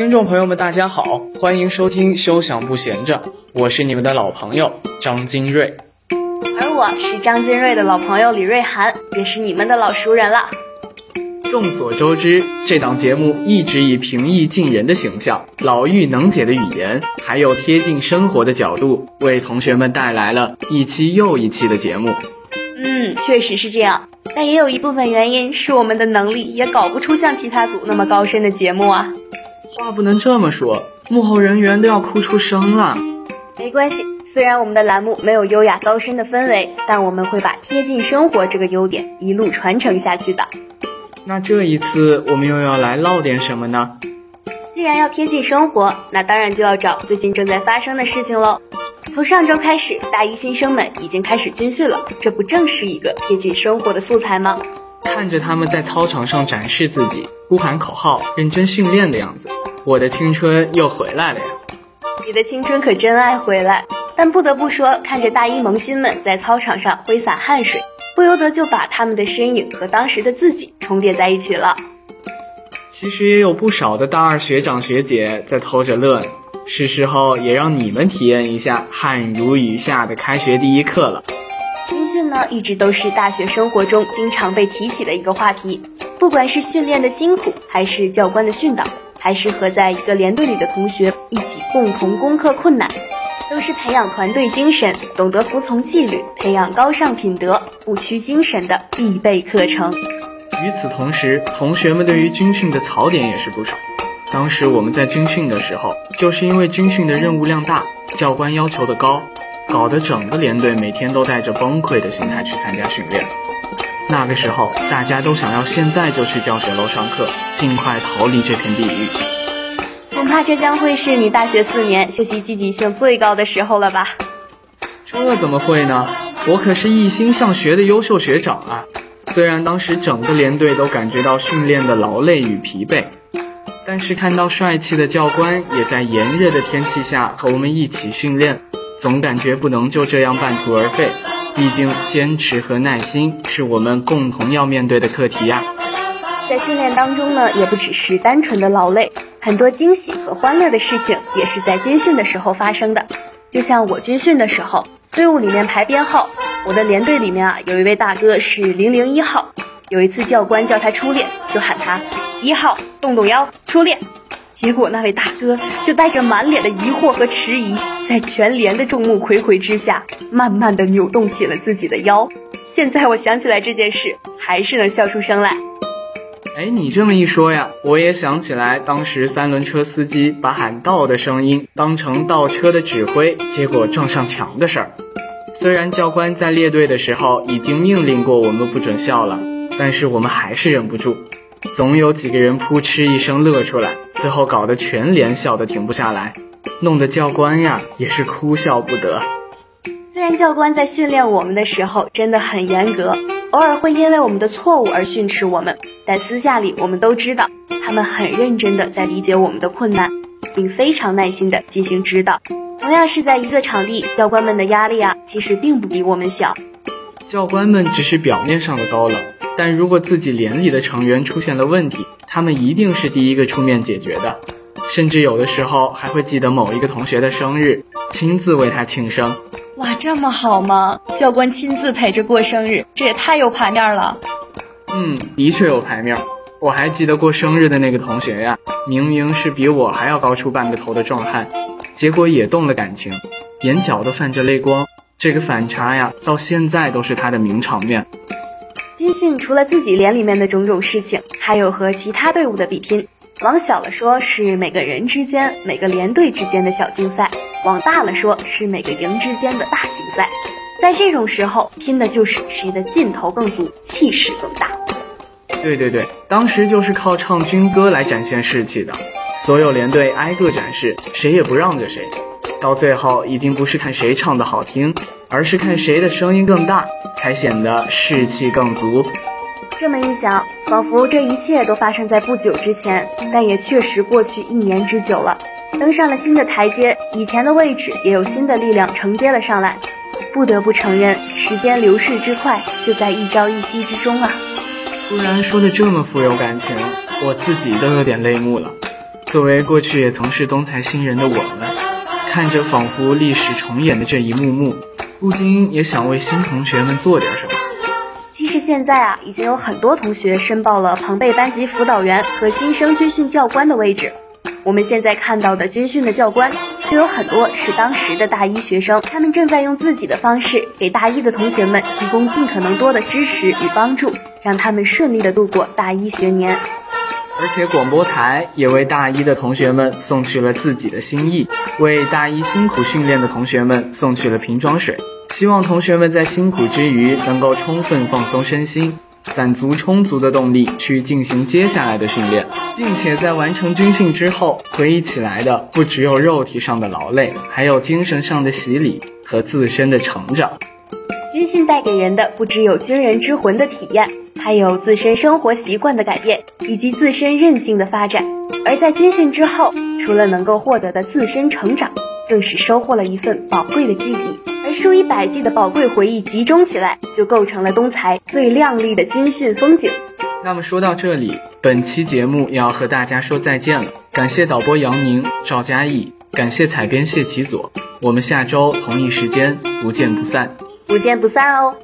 听众朋友们，大家好，欢迎收听《休想不闲着》，我是你们的老朋友张金瑞，而我是张金瑞的老朋友李瑞涵，也是你们的老熟人了。众所周知，这档节目一直以平易近人的形象、老妪能解的语言，还有贴近生活的角度，为同学们带来了一期又一期的节目。嗯，确实是这样，但也有一部分原因是我们的能力也搞不出像其他组那么高深的节目啊。话不能这么说，幕后人员都要哭出声了。没关系，虽然我们的栏目没有优雅高深的氛围，但我们会把贴近生活这个优点一路传承下去的。那这一次我们又要来唠点什么呢？既然要贴近生活，那当然就要找最近正在发生的事情喽。从上周开始，大一新生们已经开始军训了，这不正是一个贴近生活的素材吗？看着他们在操场上展示自己、呼喊口号、认真训练的样子，我的青春又回来了呀！你的青春可真爱回来，但不得不说，看着大一萌新们在操场上挥洒汗水。不由得就把他们的身影和当时的自己重叠在一起了。其实也有不少的大二学长学姐在偷着乐呢，是时候也让你们体验一下汗如雨下的开学第一课了。军训呢，一直都是大学生活中经常被提起的一个话题。不管是训练的辛苦，还是教官的训导，还是和在一个连队里的同学一起共同攻克困难。都是培养团队精神、懂得服从纪律、培养高尚品德、不屈精神的必备课程。与此同时，同学们对于军训的槽点也是不少。当时我们在军训的时候，就是因为军训的任务量大，教官要求的高，搞得整个连队每天都带着崩溃的心态去参加训练。那个时候，大家都想要现在就去教学楼上课，尽快逃离这片地狱。恐怕这将会是你大学四年学习积极性最高的时候了吧？这怎么会呢？我可是一心向学的优秀学长啊！虽然当时整个连队都感觉到训练的劳累与疲惫，但是看到帅气的教官也在炎热的天气下和我们一起训练，总感觉不能就这样半途而废。毕竟坚持和耐心是我们共同要面对的课题呀。在训练当中呢，也不只是单纯的劳累。很多惊喜和欢乐的事情也是在军训的时候发生的，就像我军训的时候，队伍里面排编号，我的连队里面啊有一位大哥是零零一号，有一次教官叫他出列，就喊他一号动动腰出列，结果那位大哥就带着满脸的疑惑和迟疑，在全连的众目睽睽之下，慢慢的扭动起了自己的腰，现在我想起来这件事，还是能笑出声来。哎，你这么一说呀，我也想起来当时三轮车司机把喊倒的声音当成倒车的指挥，结果撞上墙的事儿。虽然教官在列队的时候已经命令过我们不准笑了，但是我们还是忍不住，总有几个人扑哧一声乐出来，最后搞得全连笑得停不下来，弄得教官呀也是哭笑不得。虽然教官在训练我们的时候真的很严格。偶尔会因为我们的错误而训斥我们，但私下里我们都知道，他们很认真的在理解我们的困难，并非常耐心的进行指导。同样是在一个场地，教官们的压力啊，其实并不比我们小。教官们只是表面上的高冷，但如果自己连里的成员出现了问题，他们一定是第一个出面解决的，甚至有的时候还会记得某一个同学的生日，亲自为他庆生。哇，这么好吗？教官亲自陪着过生日，这也太有排面了。嗯，的确有排面。我还记得过生日的那个同学呀，明明是比我还要高出半个头的壮汉，结果也动了感情，眼角都泛着泪光。这个反差呀，到现在都是他的名场面。军训除了自己连里面的种种事情，还有和其他队伍的比拼。往小了说，是每个人之间、每个连队之间的小竞赛。往大了说，是每个营之间的大竞赛，在这种时候拼的就是谁的劲头更足，气势更大。对对对，当时就是靠唱军歌来展现士气的，所有连队挨个展示，谁也不让着谁。到最后，已经不是看谁唱的好听，而是看谁的声音更大，才显得士气更足。这么一想，仿佛这一切都发生在不久之前，但也确实过去一年之久了。登上了新的台阶，以前的位置也有新的力量承接了上来。不得不承认，时间流逝之快，就在一朝一夕之中啊！突然说的这么富有感情，我自己都有点泪目了。作为过去也曾是东财新人的我们，看着仿佛历史重演的这一幕幕，不禁也想为新同学们做点什么。现在啊，已经有很多同学申报了庞贝班级辅导员和新生军训教官的位置。我们现在看到的军训的教官，就有很多是当时的大一学生，他们正在用自己的方式给大一的同学们提供尽可能多的支持与帮助，让他们顺利的度过大一学年。而且广播台也为大一的同学们送去了自己的心意，为大一辛苦训练的同学们送去了瓶装水，希望同学们在辛苦之余能够充分放松身心。攒足充足的动力去进行接下来的训练，并且在完成军训之后，回忆起来的不只有肉体上的劳累，还有精神上的洗礼和自身的成长。军训带给人的不只有军人之魂的体验，还有自身生活习惯的改变，以及自身韧性的发展。而在军训之后，除了能够获得的自身成长，更是收获了一份宝贵的记忆。而数以百计的宝贵回忆集中起来，就构成了东财最亮丽的军训风景。那么说到这里，本期节目要和大家说再见了。感谢导播杨宁、赵嘉译，感谢采编谢启佐。我们下周同一时间不见不散，不见不散哦。